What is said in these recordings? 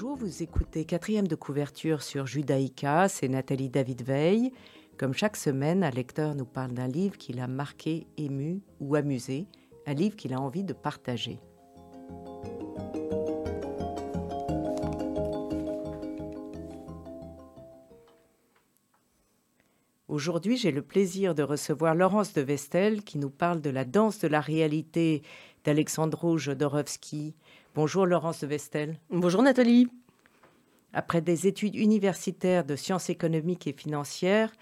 Bonjour, vous écoutez quatrième de couverture sur Judaïka, c'est Nathalie David Veil. Comme chaque semaine, un lecteur nous parle d'un livre qui l'a marqué, ému ou amusé, un livre qu'il a envie de partager. Aujourd'hui, j'ai le plaisir de recevoir Laurence de Vestel qui nous parle de la danse de la réalité d'Alexandro Jodorowsky. Bonjour Laurence de Vestel. Bonjour Nathalie. Après des études universitaires de sciences économiques et financières,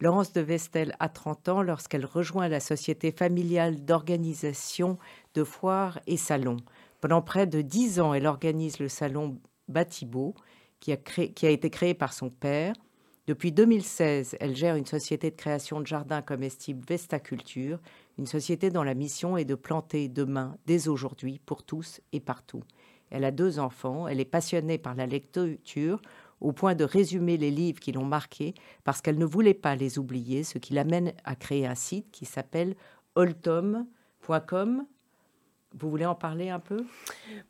Laurence de Vestel a 30 ans lorsqu'elle rejoint la société familiale d'organisation de foires et salons. Pendant près de 10 ans, elle organise le salon Batibo, qui a, qui a été créé par son père. Depuis 2016, elle gère une société de création de jardins comestibles Vestaculture, une société dont la mission est de planter demain, dès aujourd'hui, pour tous et partout. Elle a deux enfants, elle est passionnée par la lecture au point de résumer les livres qui l'ont marquée parce qu'elle ne voulait pas les oublier, ce qui l'amène à créer un site qui s'appelle oltom.com vous voulez en parler un peu?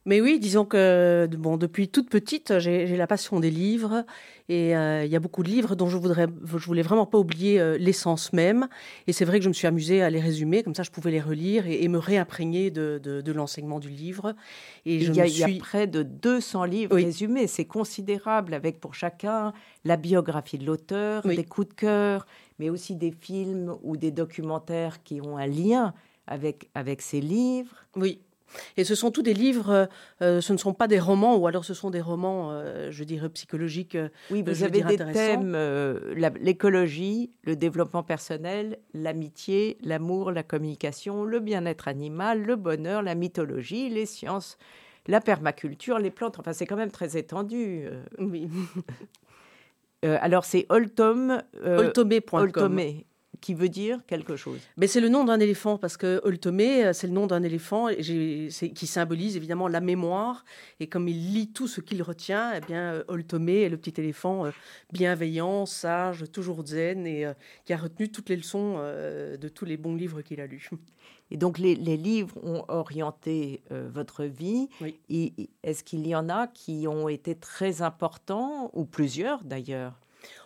Mais oui, disons que bon, depuis toute petite, j'ai la passion des livres et euh, il y a beaucoup de livres dont je voudrais, je voulais vraiment pas oublier euh, l'essence même. Et c'est vrai que je me suis amusée à les résumer, comme ça je pouvais les relire et, me réimprégner de, de, l'enseignement du livre. Et il, y a, près de 200 livres résumés, c'est considérable, avec pour chacun la biographie de l'auteur, des coups de cœur, mais aussi des films ou des documentaires qui ont un lien avec, avec ces livres. Oui. Et ce sont tous des livres, euh, ce ne sont pas des romans, ou alors ce sont des romans, euh, je dirais, psychologiques. Euh, oui, vous avez des thèmes, l'écologie, le développement personnel, l'amitié, l'amour, la communication, le bien-être animal, le bonheur, la mythologie, les sciences, la permaculture, les plantes. Enfin, c'est quand même très étendu. Oui. alors, c'est Oltom. Oltomé.com qui veut dire quelque chose. Mais c'est le nom d'un éléphant parce que Oltomé, euh, c'est le nom d'un éléphant qui symbolise évidemment la mémoire. Et comme il lit tout ce qu'il retient, eh bien euh, Oltomé est le petit éléphant euh, bienveillant, sage, toujours zen et qui a retenu toutes les leçons de tous les bons livres qu'il a lus. Et donc les, livres ont orienté votre vie. Est-ce qu'il y en a qui ont été très importants ou plusieurs d'ailleurs?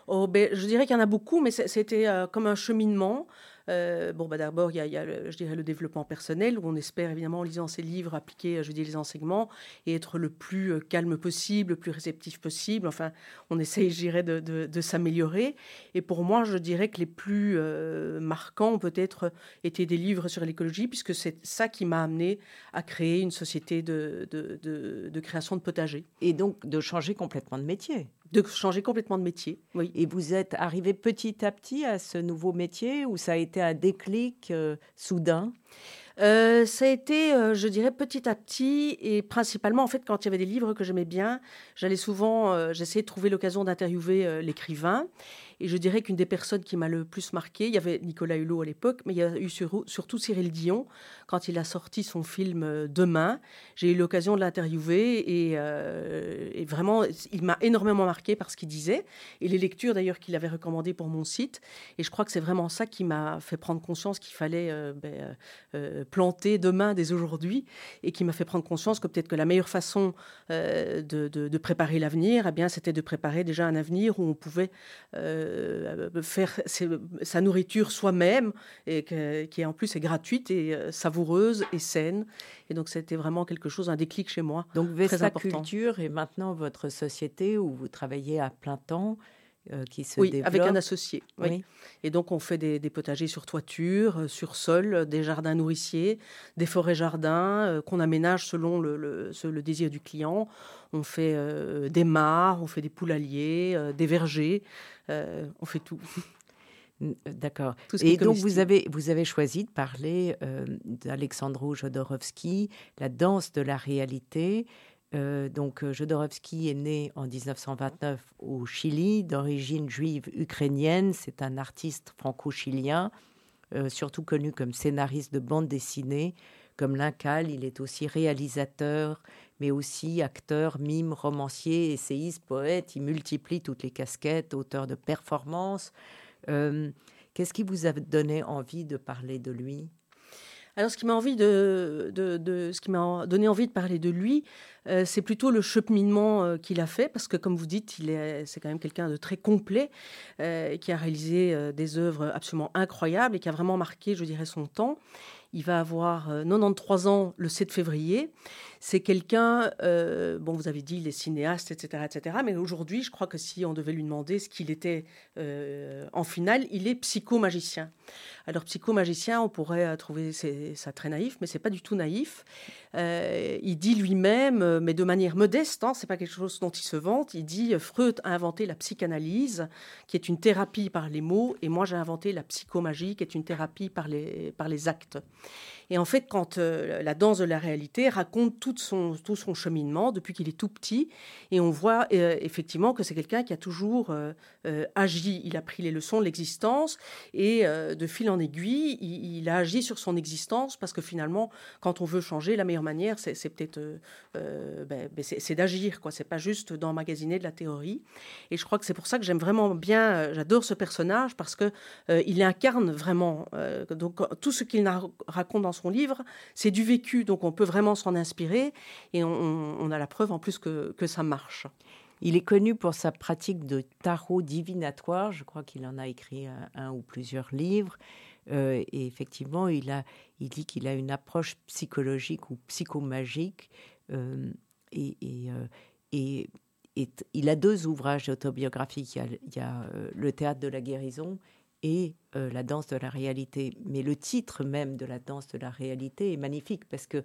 Oh, ben, je dirais qu'il y en a beaucoup, mais c'était euh, comme un cheminement. Euh, bon, bah, d'abord, il y a, le, je dirais, le développement personnel, où on espère évidemment, en lisant ces livres, appliquer, je dis, les enseignements et être le plus euh, calme possible, le plus réceptif possible. Enfin, on essaye, je dirais, de, de, s'améliorer. Et pour moi, je dirais que les plus euh, marquants ont peut-être été des livres sur l'écologie, puisque c'est ça qui m'a amené à créer une société de, de, création de potager. Et donc, de changer complètement de métier de changer complètement de métier. Oui. Et vous êtes arrivé petit à petit à ce nouveau métier ou ça a été un déclic euh, soudain euh, ça a été, euh, je dirais, petit à petit, et principalement, en fait, quand il y avait des livres que j'aimais bien, j'allais souvent, j'essayais de trouver l'occasion d'interviewer l'écrivain. Et je dirais qu'une des personnes qui m'a le plus marqué, il y avait Nicolas Hulot à l'époque, mais il y a eu surtout Cyril Dion, quand il a sorti son film euh, Demain. J'ai eu l'occasion de l'interviewer euh, et, vraiment, il m'a énormément marqué par ce qu'il disait et les lectures d'ailleurs qu'il avait recommandées pour mon site. Et je crois que c'est vraiment ça qui m'a fait prendre conscience qu'il fallait euh, ben, planter demain dès aujourd'hui et qui m'a fait prendre conscience que peut-être que la meilleure façon de, préparer l'avenir, eh c'était de préparer déjà un avenir où on pouvait faire sa nourriture soi-même et qui en plus est gratuite et euh, savoureuse et saine. Et donc c'était vraiment quelque chose, un déclic chez moi. Donc Vesta Culture est maintenant votre société où vous travaillez à plein temps. Euh, qui se oui, avec un associé. Oui. Et donc on fait des, potagers sur toiture, sur sol, des jardins nourriciers, des forêts jardins qu'on aménage selon le, le, désir du client. On fait des mares, on fait des poulaillers, des vergers. Euh, on fait tout. D'accord. Et donc vous avez, vous avez choisi de parler euh, d'Alexandro Jodorowsky, la danse de la réalité. Euh, donc Jodorowsky est né en 1929 au Chili, d'origine juive ukrainienne. C'est un artiste franco-chilien, surtout connu comme scénariste de bande dessinée. Comme Lincal, il est aussi réalisateur, mais aussi acteur, mime, romancier, essayiste, poète. Il multiplie toutes les casquettes, auteur de performances. Euh, qu'est-ce qui vous a donné envie de parler de lui? Alors, ce qui m'a donné envie de parler de lui, euh, c'est plutôt le cheminement euh, qu'il a fait, parce que comme vous dites, c'est quand même quelqu'un de très complet, euh, qui a réalisé des œuvres absolument incroyables et qui a vraiment marqué, je dirais, son temps. Il va avoir 93 ans le 7 février. C'est quelqu'un, bon, vous avez dit, il est cinéaste, etc., etc. Mais aujourd'hui, je crois que si on devait lui demander ce qu'il était en finale, il est psychomagicien. Alors, psychomagicien, on pourrait trouver ça très naïf, mais c'est pas du tout naïf. il dit lui-même euh, mais de manière modeste, hein, c'est pas quelque chose dont il se vante. Il dit Freud a inventé la psychanalyse, qui est une thérapie par les mots, et moi j'ai inventé la psychomagie, qui est une thérapie par les, par les actes. Et en fait, quand euh, la danse de la réalité raconte tout son, tout son cheminement depuis qu'il est tout petit, et on voit euh, effectivement que c'est quelqu'un qui a toujours euh, agi. Il a pris les leçons de l'existence et de fil en aiguille, il, a agi sur son existence parce que finalement, quand on veut changer, la meilleure manière, c'est peut-être ben, ben, c'est d'agir, quoi. C'est pas juste d'emmagasiner de la théorie. Et je crois que c'est pour ça que j'aime vraiment bien, j'adore ce personnage parce que il incarne vraiment donc tout ce qu'il raconte dans son livre, c'est du vécu, donc on peut vraiment s'en inspirer et on, a la preuve en plus que, ça marche. Il est connu pour sa pratique de tarot divinatoire. Je crois qu'il en a écrit un, ou plusieurs livres. Euh, et effectivement, il, a, il dit qu'il a une approche psychologique ou psychomagique. Euh, et, euh, il a deux ouvrages autobiographiques. Il y a Le théâtre de la guérison et euh, la danse de la réalité. Mais le titre même de la danse de la réalité est magnifique parce que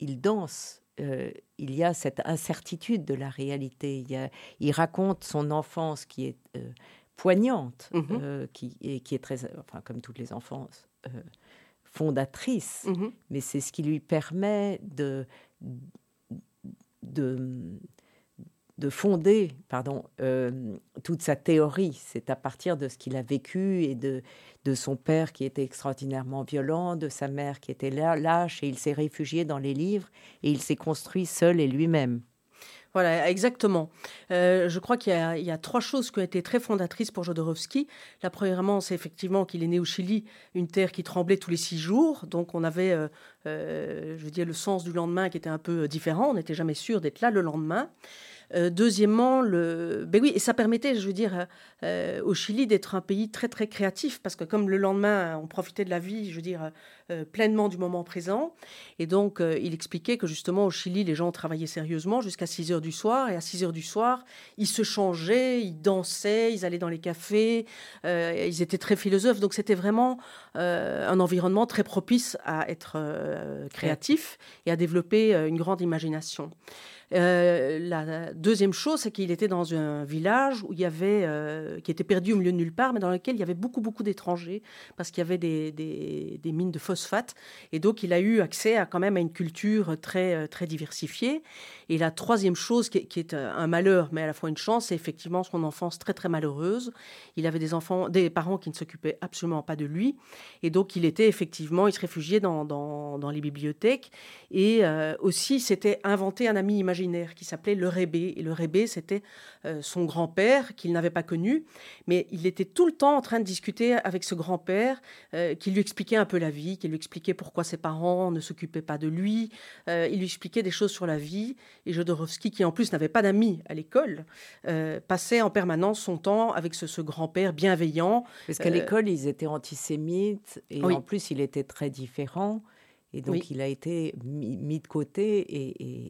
il danse. Euh, il y a cette incertitude de la réalité. Il, il raconte son enfance qui est euh, poignante, mhm. qui, et qui est très, enfin comme toutes les enfances, fondatrice. Mhm. Mais c'est ce qui lui permet de, de de fonder pardon, euh, toute sa théorie. C'est à partir de ce qu'il a vécu et de, de son père qui était extraordinairement violent, de sa mère qui était lâche, et il s'est réfugié dans les livres et il s'est construit seul et lui-même. Voilà, exactement. Euh, je crois qu'il y, a trois choses qui ont été très fondatrices pour Jodorowsky. La premièrement, c'est effectivement qu'il est né au Chili, une terre qui tremblait tous les six jours. Donc on avait, euh, je veux dire, le sens du lendemain qui était un peu différent. On n'était jamais sûr d'être là le lendemain. Euh, deuxièmement, ben oui, et ça permettait, je veux dire, euh, au Chili d'être un pays très très créatif parce que comme le lendemain, on profitait de la vie, je veux dire, euh, pleinement du moment présent. Et donc, il expliquait que justement au Chili, les gens travaillaient sérieusement jusqu'à 6 heures du soir. Et à 6 heures du soir, ils se changeaient, ils dansaient, ils allaient dans les cafés, ils étaient très philosophes. Donc, c'était vraiment un environnement très propice à être créatif et à développer une grande imagination. Euh, la deuxième chose, c'est qu'il était dans un village où il y avait, euh, qui était perdu au milieu de nulle part, mais dans lequel il y avait beaucoup, beaucoup d'étrangers, parce qu'il y avait des, des, mines de phosphate. Et donc, il a eu accès à, quand même à une culture très, euh, très diversifiée. Et la troisième chose, qui, est un malheur, mais à la fois une chance, c'est effectivement son enfance très, très malheureuse. Il avait des enfants, des parents qui ne s'occupaient absolument pas de lui. Et donc, il était effectivement, il se réfugiait dans, dans, les bibliothèques. Et aussi, s'était inventé un ami imaginaire qui s'appelait le Rébé. Et le Rébé, c'était euh, son grand-père qu'il n'avait pas connu, mais il était tout le temps en train de discuter avec ce grand-père euh, qui lui expliquait un peu la vie, qui lui expliquait pourquoi ses parents ne s'occupaient pas de lui. Euh, il lui expliquait des choses sur la vie. Et Jodorowsky, qui en plus n'avait pas d'amis à l'école, passait en permanence son temps avec ce, grand-père bienveillant. Parce qu'à l'école, ils étaient antisémites et en plus, il était très différent. Et donc, il a été mis, de côté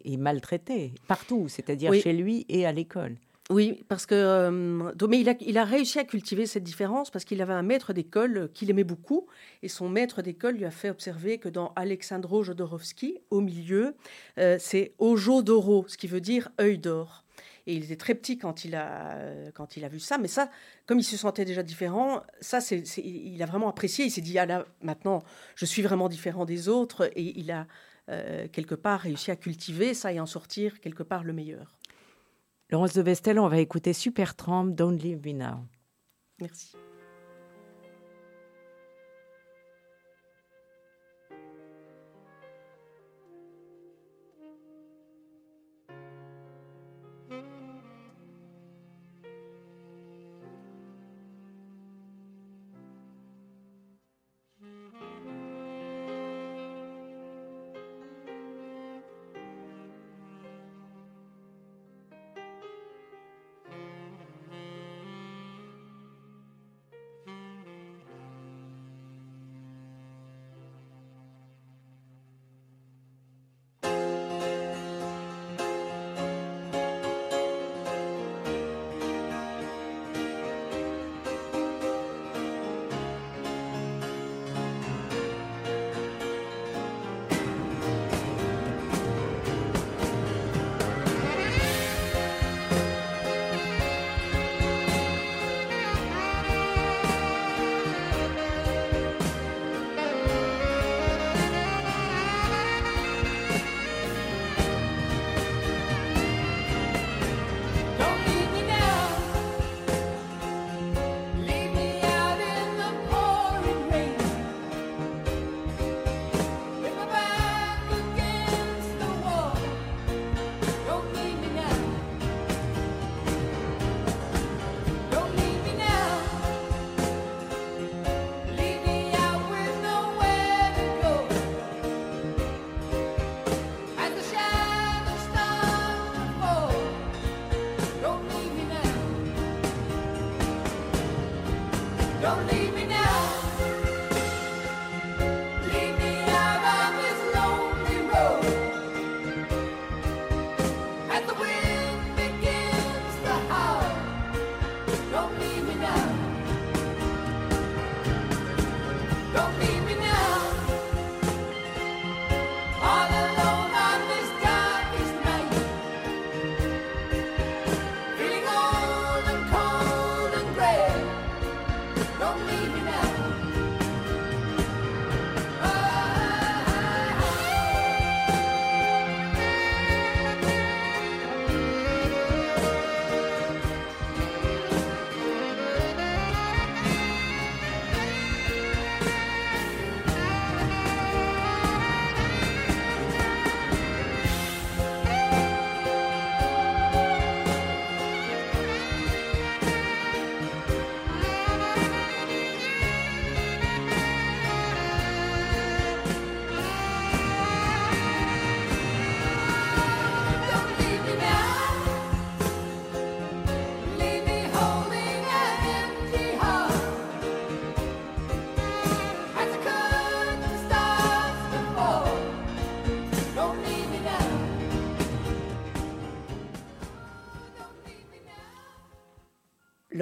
et, maltraité partout, c'est-à-dire chez lui et à l'école. Oui, parce que euh, mais il a, il a, réussi à cultiver cette différence parce qu'il avait un maître d'école qu'il aimait beaucoup et son maître d'école lui a fait observer que dans Alexandro Jodorowsky, au milieu, euh, c'est Ojo d'oro, ce qui veut dire œil d'or. Et il était très petit quand il a, quand il a vu ça. Mais ça, comme il se sentait déjà différent, ça, c'est, il a vraiment apprécié. Il s'est dit, ah là, maintenant, je suis vraiment différent des autres. Et il a, euh, quelque part, réussi à cultiver ça et en sortir, quelque part, le meilleur. Laurence de Vestel, on va écouter Supertramp, Don't Leave Me Now. Merci.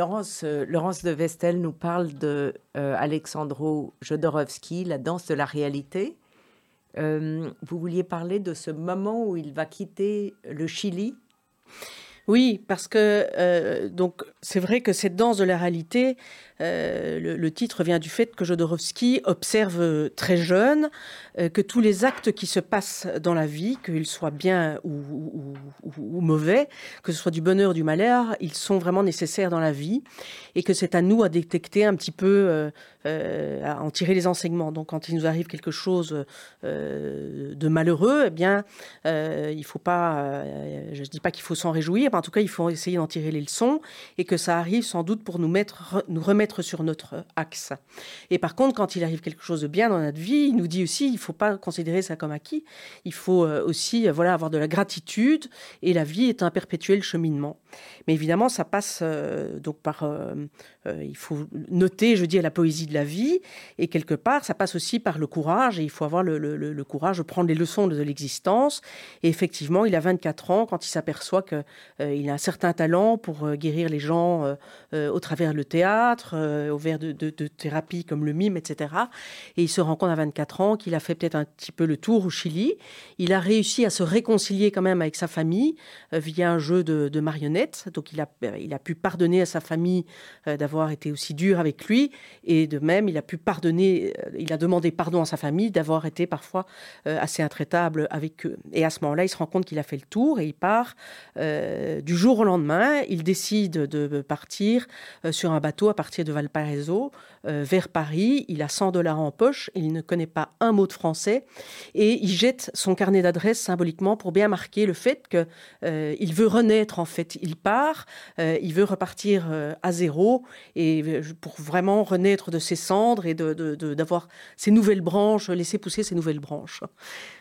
Laurence, Laurence de Vestel nous parle de Alexandro Jodorowsky, La danse de la réalité. vous vouliez parler de ce moment où il va quitter le Chili? Oui, parce que donc c'est vrai que cette danse de la réalité, euh, le, titre vient du fait que Jodorowsky observe très jeune euh, que tous les actes qui se passent dans la vie, qu'ils soient bien ou, mauvais, que ce soit du bonheur ou du malheur, ils sont vraiment nécessaires dans la vie et que c'est à nous à détecter un petit peu, euh, à en tirer les enseignements. Donc quand il nous arrive quelque chose de malheureux, eh bien, il ne faut pas, je ne dis pas qu'il faut s'en réjouir, mais en tout cas, il faut essayer d'en tirer les leçons et que ça arrive sans doute pour nous, mettre, nous remettre sur notre axe. Et par contre, quand il arrive quelque chose de bien dans notre vie, il nous dit aussi, il ne faut pas considérer ça comme acquis. Il faut euh, aussi, euh, voilà, avoir de la gratitude. Et la vie est un perpétuel cheminement. Mais évidemment, ça passe euh, donc par, il faut noter, je dis, la poésie de la vie. Et quelque part, ça passe aussi par le courage. Et il faut avoir le, courage de prendre les leçons de, l'existence. Et effectivement, il a 24 ans quand il s'aperçoit qu'il a un certain talent pour guérir les gens au travers le théâtre, euh, au verre de, thérapie comme le mime, etc. Et il se rend compte à 24 ans qu'il a fait peut-être un petit peu le tour au Chili. Il a réussi à se réconcilier quand même avec sa famille euh, via un jeu de, marionnettes. Donc il a, pu pardonner à sa famille euh, d'avoir été aussi dur avec lui. Et de même, il a pu pardonner, il a demandé pardon à sa famille d'avoir été parfois assez intraitable avec eux. Et à ce moment-là, il se rend compte qu'il a fait le tour et il part du jour au lendemain. Il décide de partir sur un bateau à partir de Valparaiso euh, vers Paris. Il a 100 dollars en poche, il ne connaît pas un mot de français et il jette son carnet d'adresses symboliquement pour bien marquer le fait qu'il euh, veut renaître en fait. Il part, euh, il veut repartir à zéro et pour vraiment renaître de ses cendres et d'avoir de, ses nouvelles branches, laisser pousser ses nouvelles branches.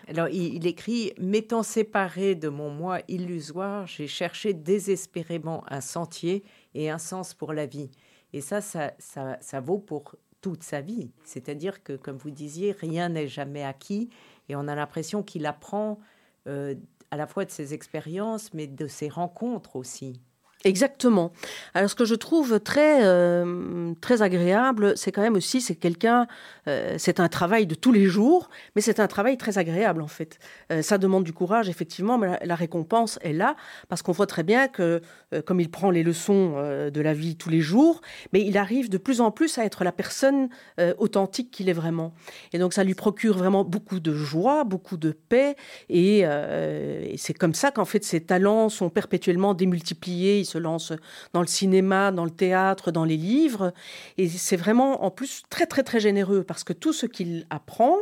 Alors il, il écrit M'étant séparé de mon moi illusoire, j'ai cherché désespérément un sentier et un sens pour la vie. Et ça, ça, ça, vaut pour toute sa vie. C'est-à-dire que, comme vous disiez, rien n'est jamais acquis et on a l'impression qu'il apprend euh, à la fois de ses expériences, mais de ses rencontres aussi. Exactement. Alors ce que je trouve très euh, très agréable, c'est quand même aussi c'est quelqu'un, euh, c'est un travail de tous les jours, mais c'est un travail très agréable en fait. Euh, ça demande du courage effectivement, mais la, récompense est là parce qu'on voit très bien que comme il prend les leçons de la vie tous les jours, mais il arrive de plus en plus à être la personne authentique qu'il est vraiment. Et donc ça lui procure vraiment beaucoup de joie, beaucoup de paix, et, et c'est comme ça qu'en fait ses talents sont perpétuellement démultipliés se lance dans le cinéma, dans le théâtre, dans les livres. Et c'est vraiment en plus très très très généreux parce que tout ce qu'il apprend,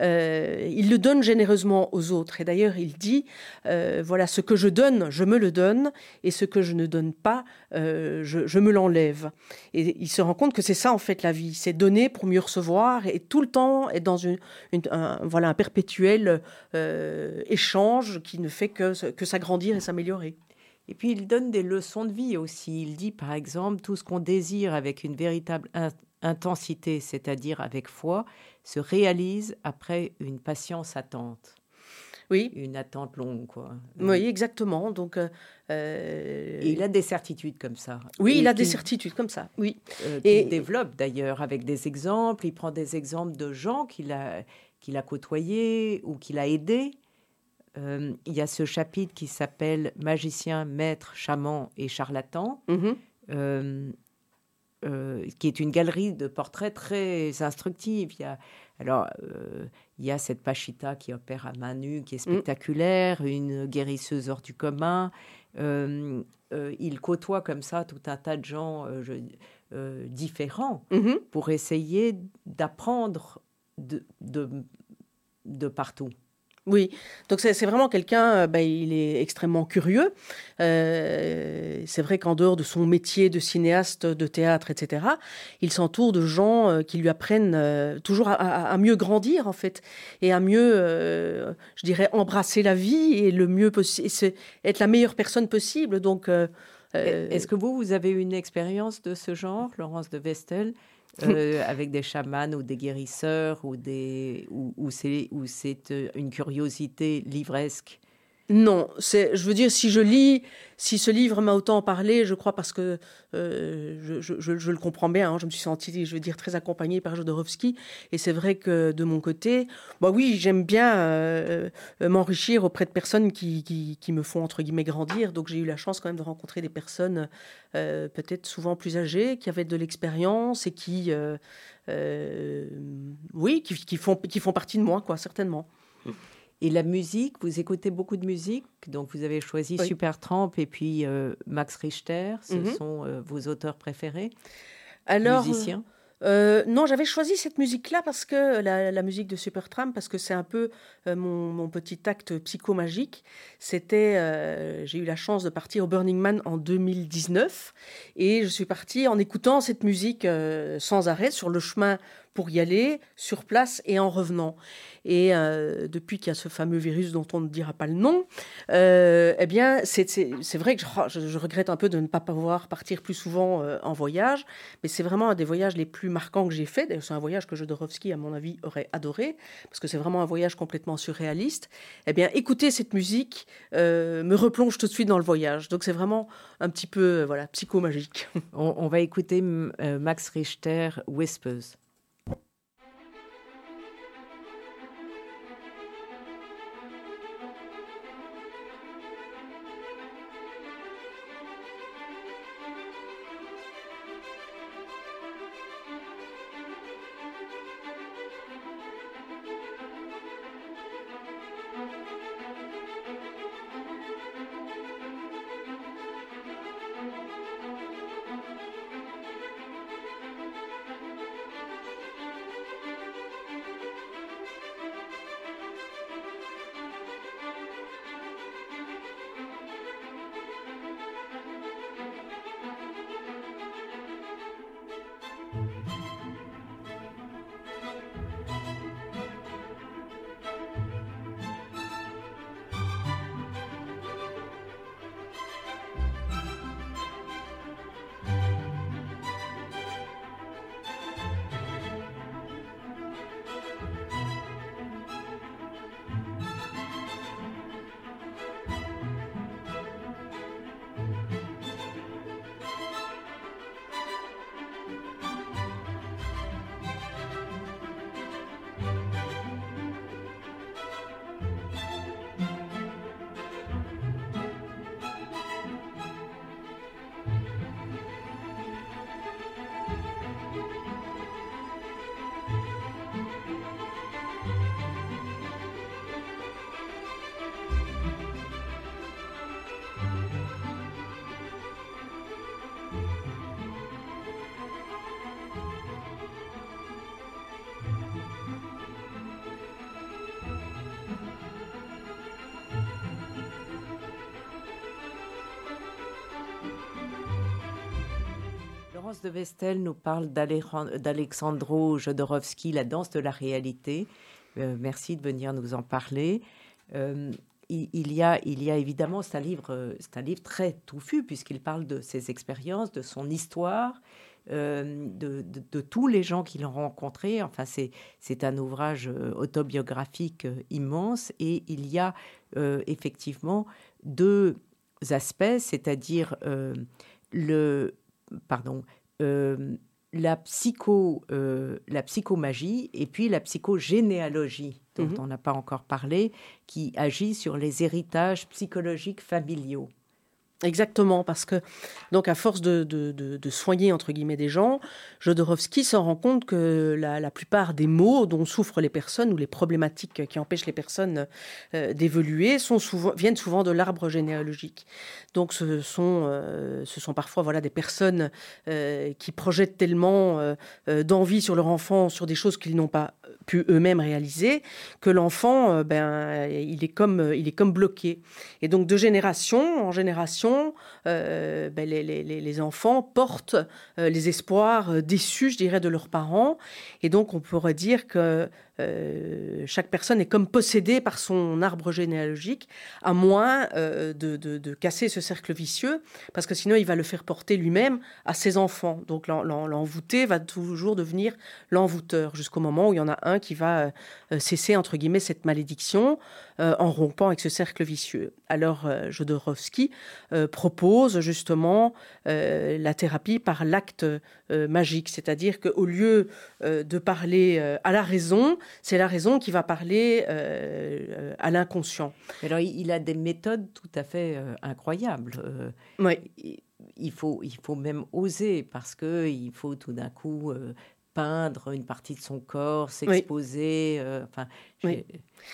euh, il le donne généreusement aux autres. Et d'ailleurs, il dit, euh, voilà, ce que je donne, je me le donne, et ce que je ne donne pas, euh, je, me l'enlève. Et il se rend compte que c'est ça en fait la vie, c'est donner pour mieux recevoir, et tout le temps être dans une, un, voilà, un perpétuel échange qui ne fait que, que s'agrandir et s'améliorer. Et puis il donne des leçons de vie aussi. Il dit par exemple, tout ce qu'on désire avec une véritable intensité, c'est-à-dire avec foi, se réalise après une patience attente. Oui. Une attente longue, quoi. Oui, exactement. Donc, euh, euh, Et il a des certitudes comme ça. Oui, il a des certitudes comme ça. Oui. Euh, et il développe d'ailleurs avec des exemples. Il prend des exemples de gens qu'il a qu'il a côtoyés ou qu'il a aidés euh, il y a ce chapitre qui s'appelle Magicien, maître, chaman et charlatan, mhm. euh, euh, qui est une galerie de portraits très instructive. Il y a, alors, il y a cette Pachita qui opère à main nue, qui est mm. spectaculaire, une guérisseuse hors du commun. il côtoie comme ça tout un tas de gens différents mhm. pour essayer d'apprendre de, de partout. Oui, donc c'est vraiment quelqu'un, euh, bah, il est extrêmement curieux. Euh, c'est vrai qu'en dehors de son métier de cinéaste, de théâtre, etc., il s'entoure de gens euh, qui lui apprennent toujours à, mieux grandir, en fait, et à mieux, je dirais, embrasser la vie et le mieux possible, être la meilleure personne possible. Donc, est-ce que vous, vous avez une expérience de ce genre, Laurence de Vestel? Euh, avec des chamans ou des guérisseurs ou des ou, c'est euh, une curiosité livresque Non, c'est, je veux dire, si je lis, si ce livre m'a autant parlé, je crois parce que euh, je, le comprends bien. Hein. je me suis sentie, je veux dire, très accompagnée par Jodorowsky. Et c'est vrai que de mon côté, bah oui, j'aime bien euh, m'enrichir auprès de personnes qui, me font entre guillemets grandir. Donc j'ai eu la chance quand même de rencontrer des personnes euh, peut-être souvent plus âgées, qui avaient de l'expérience et qui, oui, qui, font qui font partie de moi, quoi, certainement. Et la musique, vous écoutez beaucoup de musique, donc vous avez choisi Super Supertramp et puis euh, Max Richter, ce mhm. sont euh, vos auteurs préférés Alors, musiciens euh, non, j'avais choisi cette musique-là parce que la, musique de Supertramp, parce que c'est un peu mon, petit acte psychomagique. C'était, j'ai eu la chance de partir au Burning Man en 2019 et je suis partie en écoutant cette musique sans arrêt sur le chemin pour y aller, sur place et en revenant. Et euh, depuis qu'il y a ce fameux virus dont on ne dira pas le nom, euh, eh bien, c'est vrai que je, regrette un peu de ne pas pouvoir partir plus souvent euh, en voyage, mais c'est vraiment un des voyages les plus marquants que j'ai fait. C'est un voyage que Jodorowsky, à mon avis, aurait adoré, parce que c'est vraiment un voyage complètement surréaliste. Eh bien, écouter cette musique me replonge tout de suite dans le voyage. Donc, c'est vraiment un petit peu, voilà, psychomagique. On, on va écouter Max Richter, Whispers. De Vestel nous parle d'Alexandro Jodorowsky, La danse de la réalité. Euh, merci de venir nous en parler. Euh, il, y a, il y a évidemment, c'est un livre, très touffu puisqu'il parle de ses expériences, de son histoire, euh, de, tous les gens qu'il a rencontrés. Enfin, c'est, un ouvrage autobiographique immense et il y a effectivement deux aspects, c'est-à-dire le pardon, la, psycho, euh, la psychomagie et puis la psychogénéalogie, dont mhm. on n'a pas encore parlé, qui agit sur les héritages psychologiques familiaux. Exactement, parce que, donc, à force de, soigner, entre guillemets, des gens, Jodorowsky se rend compte que la, plupart des maux dont souffrent les personnes ou les problématiques qui empêchent les personnes euh, d'évoluer souvent, viennent souvent de l'arbre généalogique. Donc, ce sont, euh, ce sont parfois voilà, des personnes euh, qui projettent tellement d'envie sur leur enfant, sur des choses qu'ils n'ont pas pu eux-mêmes réaliser, que l'enfant, ben, il, est comme, il est comme bloqué. Et donc, de génération en génération, euh, ben, les, enfants portent euh, les espoirs euh, déçus, je dirais, de leurs parents. Et donc, on pourrait dire que euh, chaque personne est comme possédée par son arbre généalogique, à moins euh, de, casser ce cercle vicieux, parce que sinon il va le faire porter lui-même à ses enfants. Donc l'envoûté va toujours devenir l'envoûteur, jusqu'au moment où il y en a un qui va euh, cesser, entre guillemets, cette malédiction en rompant avec ce cercle vicieux. Alors Jodorowsky propose justement la thérapie par l'acte magique, c'est-à-dire qu'au lieu de parler à la raison, c'est la raison qui va parler euh, à l'inconscient. Alors, il a des méthodes tout à fait euh, incroyables. Euh, oui. Il faut, il faut même oser parce que il faut tout d'un coup peindre une partie de son corps, s'exposer. enfin,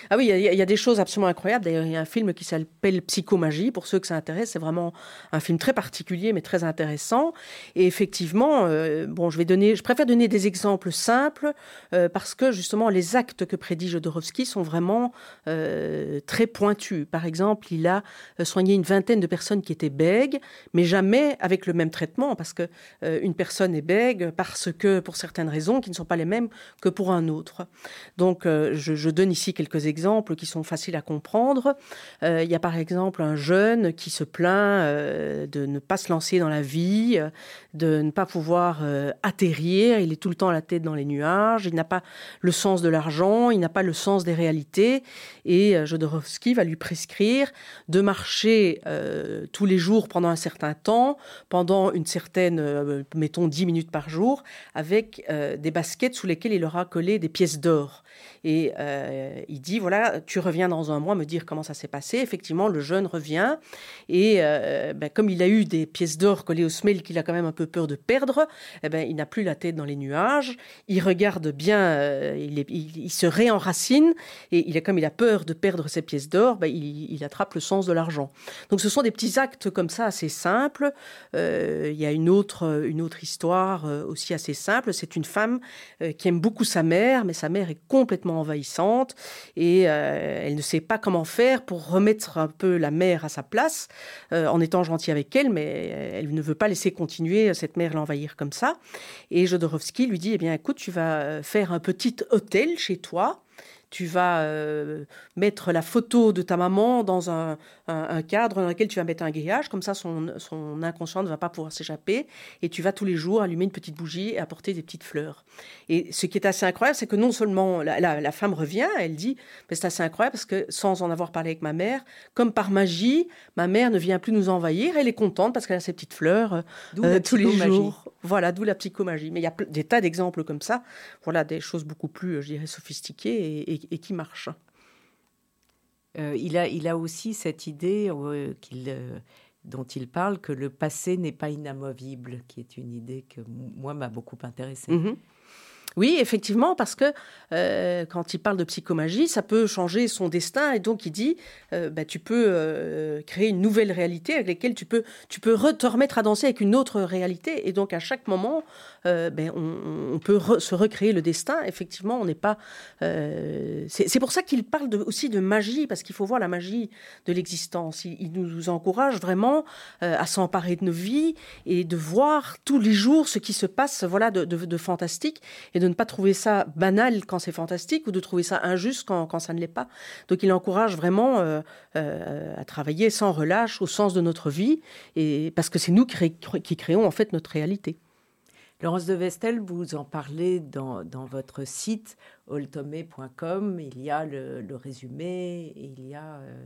ah oui, il y, a des choses absolument incroyables. D'ailleurs, il y a un film qui s'appelle Psychomagie. Pour ceux que ça intéresse, c'est vraiment un film très particulier, mais très intéressant. Et effectivement, euh, bon, je vais donner, je préfère donner des exemples simples euh, parce que justement, les actes que prédit Jodorowsky sont vraiment euh, très pointus. Par exemple, il a soigné une vingtaine de personnes qui étaient bègues, mais jamais avec le même traitement, parce que une personne est bègue parce que pour certaines raisons qui ne sont pas les mêmes que pour un autre. Donc, je, je donne ici quelques exemples qui sont faciles à comprendre. Euh, il y a par exemple un jeune qui se plaint euh, de ne pas se lancer dans la vie, de ne pas pouvoir euh, atterrir. Il est tout le temps la tête dans les nuages. Il n'a pas le sens de l'argent. Il n'a pas le sens des réalités. Et Jodorowsky va lui prescrire de marcher tous les jours pendant un certain temps, pendant une certaine, mettons, 10 minutes par jour, avec des baskets sous lesquelles il aura collé des pièces d'or. Et euh, il dit, voilà, tu reviens dans un mois me dire comment ça s'est passé. Effectivement, le jeune revient. Et euh, ben, comme il a eu des pièces d'or collées au semelle qu'il a quand même un peu peur de perdre, eh ben, il n'a plus la tête dans les nuages. Il regarde bien, euh, il, se réenracine. Et il comme il a peur de perdre ses pièces d'or, ben, il, attrape le sens de l'argent. Donc ce sont des petits actes comme ça assez simples. il y a une autre, une autre histoire aussi assez simple. C'est une femme qui aime beaucoup sa mère, mais sa mère est complètement envahissante et euh, elle ne sait pas comment faire pour remettre un peu la mère à sa place euh, en étant gentille avec elle, mais elle ne veut pas laisser continuer cette mère l'envahir comme ça. Et Jodorowsky lui dit, eh bien écoute, tu vas faire un petit hôtel chez toi tu vas euh, mettre la photo de ta maman dans un, cadre dans lequel tu vas mettre un grillage, comme ça son, son inconscient ne va pas pouvoir s'échapper, et tu vas tous les jours allumer une petite bougie et apporter des petites fleurs. Et ce qui est assez incroyable, c'est que non seulement la, femme revient, elle dit, mais c'est assez incroyable parce que sans en avoir parlé avec ma mère, comme par magie, ma mère ne vient plus nous envahir, elle est contente parce qu'elle a ses petites fleurs euh, tous les jours. Voilà, d'où la psychomagie. Mais il y a des tas d'exemples comme ça, voilà, des choses beaucoup plus, je dirais, sophistiquées et et, qui marche. Euh, il, a, il a aussi cette idée euh, qu'il, euh, dont il parle que le passé n'est pas inamovible, qui est une idée que moi m'a beaucoup intéressée. Mhm. Oui, effectivement, parce que euh, quand il parle de psychomagie, ça peut changer son destin. Et donc, il dit, euh, bah, tu peux euh, créer une nouvelle réalité avec laquelle tu peux, tu peux te remettre à danser avec une autre réalité. Et donc, à chaque moment, ben, on, peut se recréer le destin. Effectivement, on n'est pas... C'est pour ça qu'il parle aussi de magie, parce qu'il faut voir la magie de l'existence. Il, nous encourage vraiment à s'emparer de nos vies et de voir tous les jours ce qui se passe voilà, de, fantastique. Et de ne pas trouver ça banal quand c'est fantastique ou de trouver ça injuste quand, ça ne l'est pas. Donc il encourage vraiment euh, euh, à travailler sans relâche au sens de notre vie, et, parce que c'est nous qui, créons en fait notre réalité. Laurence de Vestel, vous en parlez dans, votre site oltomé.com. Il y a le, résumé, il y a euh,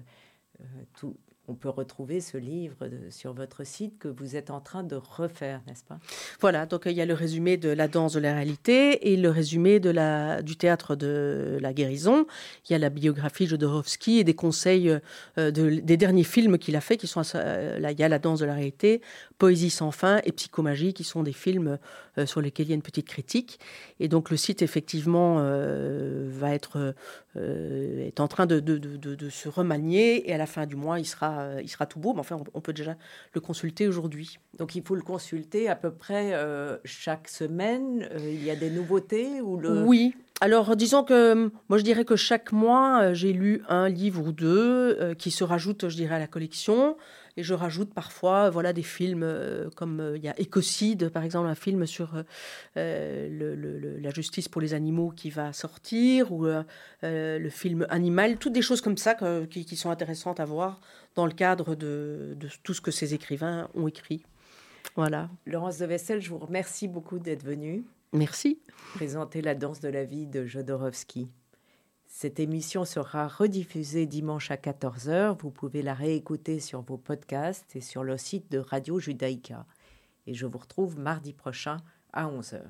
tout, on peut retrouver ce livre sur votre site que vous êtes en train de refaire, n'est-ce pas? Voilà, donc il y a le résumé de la danse de la réalité et le résumé de la, du théâtre de la guérison. Il y a la biographie Jodorowsky et des conseils euh, des derniers films qu'il a fait, qui sont euh, là, il y a la danse de la réalité, Poésie sans fin et Psychomagie, qui sont des films euh, sur lesquels il y a une petite critique. Et donc le site, effectivement, va être est en train de, de, de se remanier et à la fin du mois, il sera euh, il sera tout beau, mais enfin, on, peut déjà le consulter aujourd'hui. Donc, il faut le consulter à peu près euh, chaque semaine. Euh, il y a des nouveautés ou le... Oui, alors, disons que moi, je dirais que chaque mois, j'ai lu un livre ou deux qui se rajoutent, je dirais, à la collection. Et je rajoute parfois voilà, des films comme il y a Écocide, par exemple, un film sur la justice pour les animaux qui va sortir, ou le film Animal, toutes des choses comme ça qui, sont intéressantes à voir dans le cadre de, de tout ce que ces écrivains ont écrit. Voilà. Laurence de Vessel, je vous remercie beaucoup d'être venue. Merci. Présenter la danse de la vie de Jodorowsky. Cette émission sera rediffusée dimanche à 14h. Vous pouvez la réécouter sur vos podcasts et sur le site de Radio Judaïka. Et je vous retrouve mardi prochain à 11h.